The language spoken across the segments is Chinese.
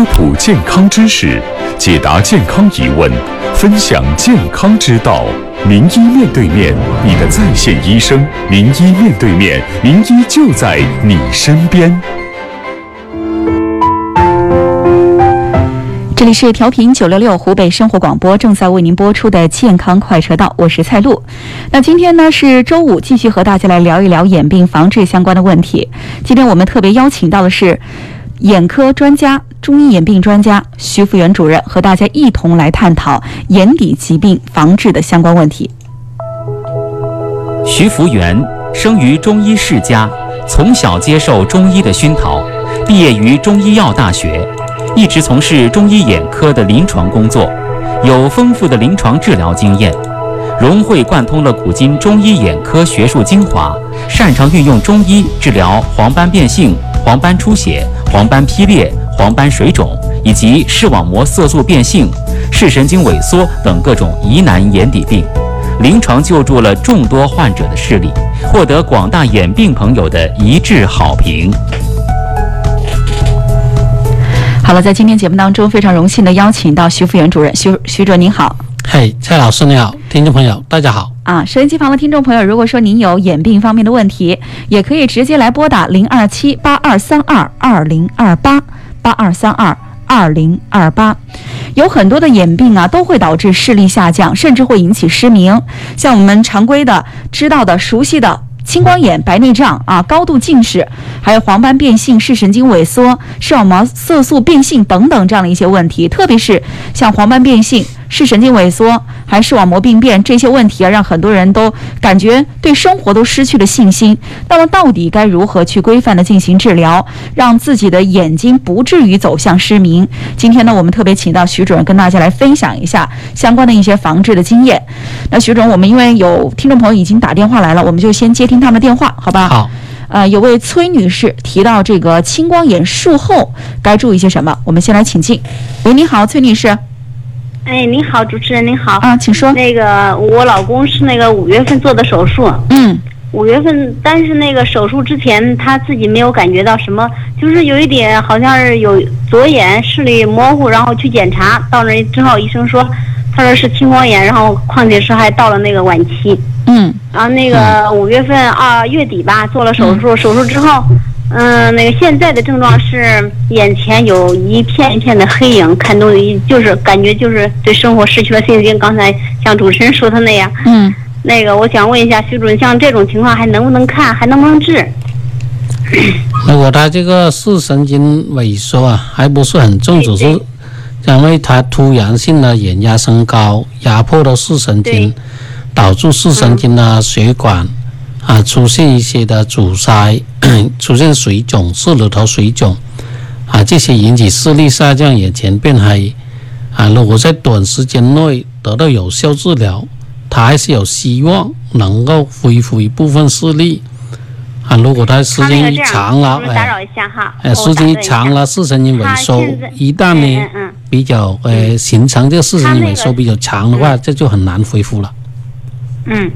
科普健康知识，解答健康疑问，分享健康之道。名医面对面，你的在线医生。名医面对面，名医就在你身边。这里是调频九六六湖北生活广播，正在为您播出的健康快车道，我是蔡璐。那今天呢是周五，继续和大家来聊一聊眼病防治相关的问题。今天我们特别邀请到的是眼科专家、中医眼病专家徐福元主任，和大家一同来探讨眼底疾病防治的相关问题。徐福元生于中医世家，从小接受中医的熏陶，毕业于中医药大学。一直从事中医眼科的临床工作，有丰富的临床治疗经验，融会贯通了古今中医眼科学术精华，擅长运用中医治疗黄斑变性、黄斑出血、黄斑劈裂、黄斑水肿以及视网膜色素变性、视神经萎缩等各种疑难眼底病，临床救助了众多患者的视力，获得广大眼病朋友的一致好评。好了，在今天节目当中，非常荣幸的邀请到徐福元主任。徐徐主任您好，嘿，蔡老师你好，听众朋友大家好啊！收音机旁的听众朋友，如果说您有眼病方面的问题，也可以直接来拨打零二七八二三二二零二八八二三二二零二八。有很多的眼病啊，都会导致视力下降，甚至会引起失明。像我们常规的、知道的、熟悉的。青光眼、白内障啊，高度近视，还有黄斑变性、视神经萎缩、视网膜色素变性等等这样的一些问题，特别是像黄斑变性。视神经萎缩，还视网膜病变这些问题啊，让很多人都感觉对生活都失去了信心。那么，到底该如何去规范的进行治疗，让自己的眼睛不至于走向失明？今天呢，我们特别请到徐主任跟大家来分享一下相关的一些防治的经验。那徐主任，我们因为有听众朋友已经打电话来了，我们就先接听他们的电话，好吧？好。呃，有位崔女士提到这个青光眼术后该注意些什么？我们先来请进。喂，你好，崔女士。哎，您好，主持人您好。啊，请说。那个我老公是那个五月份做的手术，嗯，五月份，但是那个手术之前他自己没有感觉到什么，就是有一点好像是有左眼视力模糊，然后去检查，到那之后医生说，他说是青光眼，然后况且是还到了那个晚期，嗯，然后那个五月份二月底吧做了手术，手术之后。嗯，那个现在的症状是眼前有一片一片的黑影，看东西就是感觉就是对生活失去了信心。刚才像主持人说的那样，嗯，那个我想问一下徐主任，像这种情况还能不能看，还能不能治？如果他这个视神经萎缩啊，还不是很重，只是因为他突然性的眼压升高，压迫了视神经，导致视神经的血管。啊，出现一些的阻塞，出现水肿，视乳头水肿，啊，这些引起视力下降、眼前变黑，啊，如果在短时间内得到有效治疗，他还是有希望能够恢复一部分视力。啊，如果他时间一长了，哎，时间一长了，视神经萎缩，一旦呢比较呃形成这个视神经萎缩比较长的话，这就很难恢复了。嗯。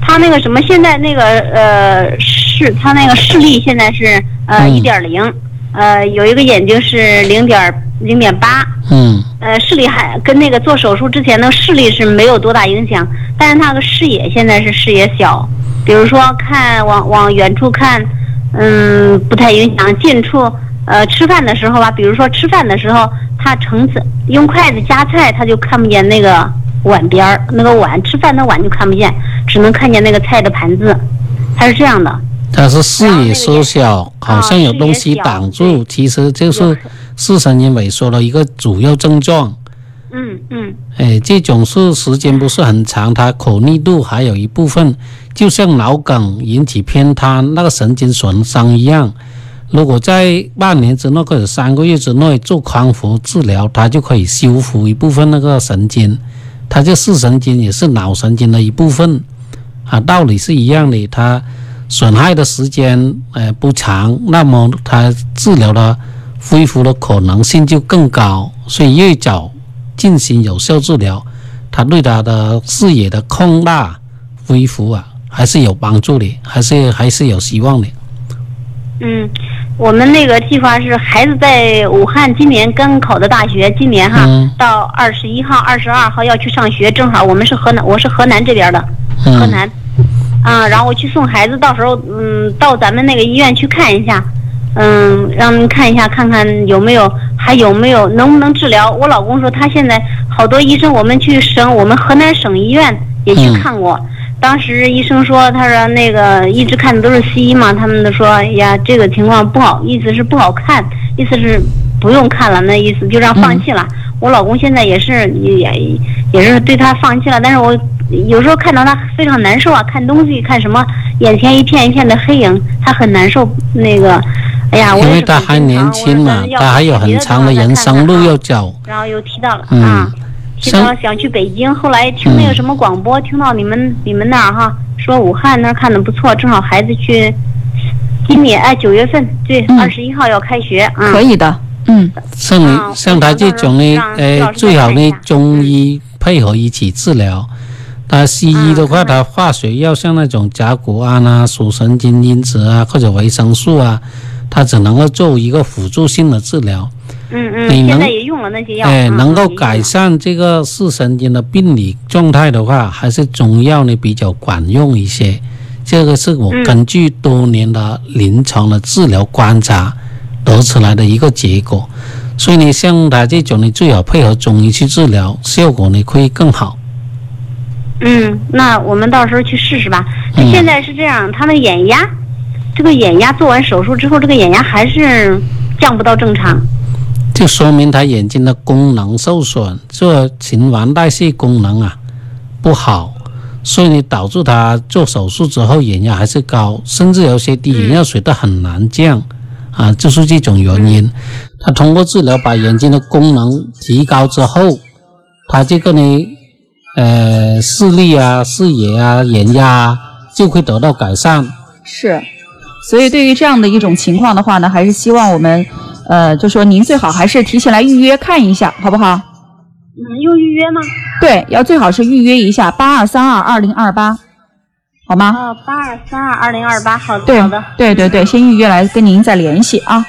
他那个什么，现在那个呃视，他那个视力现在是呃一点零，呃有一个眼睛是零点零点八，嗯，呃视力还跟那个做手术之前的视力是没有多大影响，但是他的视野现在是视野小，比如说看往往远处看，嗯不太影响，近处呃吃饭的时候吧，比如说吃饭的时候，他盛菜用筷子夹菜，他就看不见那个。碗边儿那个碗吃饭的碗就看不见，只能看见那个菜的盘子，它是这样的。它是视野缩小，好像有东西挡住，其实就是视神经萎缩的一个主要症状。嗯嗯。哎，这种是时间不是很长，它可逆度还有一部分，就像脑梗引起偏瘫那个神经损伤一样。如果在半年之内或者三个月之内做康复治疗，它就可以修复一部分那个神经。它这视神经也是脑神经的一部分，啊，道理是一样的。它损害的时间呃不长，那么它治疗的恢复的可能性就更高。所以越早进行有效治疗，它对他的视野的扩大恢复啊，还是有帮助的，还是还是有希望的。嗯，我们那个计划是孩子在武汉今年刚考的大学，今年哈、嗯到二十一号、二十二号要去上学，正好我们是河南，我是河南这边的，河嗯南，啊，然后我去送孩子，到时候嗯到咱们那个医院去看一下，嗯，让您看一下，看看有没有还有没有能不能治疗。我老公说他现在好多医生，我们去省我们河南省医院也去嗯看过。当时医生说，他说那个一直看的都是西医嘛，他们都说，哎呀，这个情况不好，意思是不好看，意思是不用看了，那意思就让放弃了。我老公现在也是也也是对他放弃了，但是我有时候看到他非常难受啊，看东西看什么，眼前一片一片的黑影，他很难受。那个，哎呀，我因为他还年轻嘛他还有很长的人生路要走。然后又提到了、嗯啊，提到像想去北京，后来听那个什么广播，听到你们你们那儿哈说武汉那儿看的不错，正好孩子去，今年哎九月份对嗯二十一号要开学啊，可以的，嗯，像啊你像他这种呢我想到，时候呃，最好呢中医配合一起治疗。他西医的话，嗯他化学药像那种甲钴胺啊、属神经因子啊或者维生素啊，它只能够做一个辅助性的治疗。嗯嗯，你能现在也用了那些药，哎，嗯能够改善这个视神经的病理状态的话，还是中药呢比较管用一些。这个是我嗯根据多年的临床的治疗观察得出来的一个结果。所以呢，像他这种呢，最好配合中医去治疗，效果呢会更好。嗯，那我们到时候去试试吧。他现在是这样，他们眼压，这个眼压做完手术之后，这个眼压还是降不到正常。就说明他眼睛的功能受损，这循环代谢功能啊不好，所以呢导致他做手术之后眼压还是高，甚至有些滴眼药水都很难降、啊，就是这种原因。他通过治疗把眼睛的功能提高之后，他这个呢呃视力啊、视野啊、眼压啊就会得到改善。是。所以对于这样的一种情况的话呢，还是希望我们，呃，就说您最好还是提前来预约看一下，好不好？嗯，用预约吗？对，要最好是预约一下八二三二二零二八，好吗？哦，八二三二二零二八，好的，对好的。对对对，先预约来跟您再联系啊。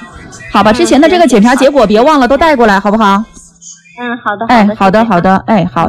好吧，之前的这个检查结果别忘了都带过来，好不好？嗯，好的，哎好的，，好的好的，哎好。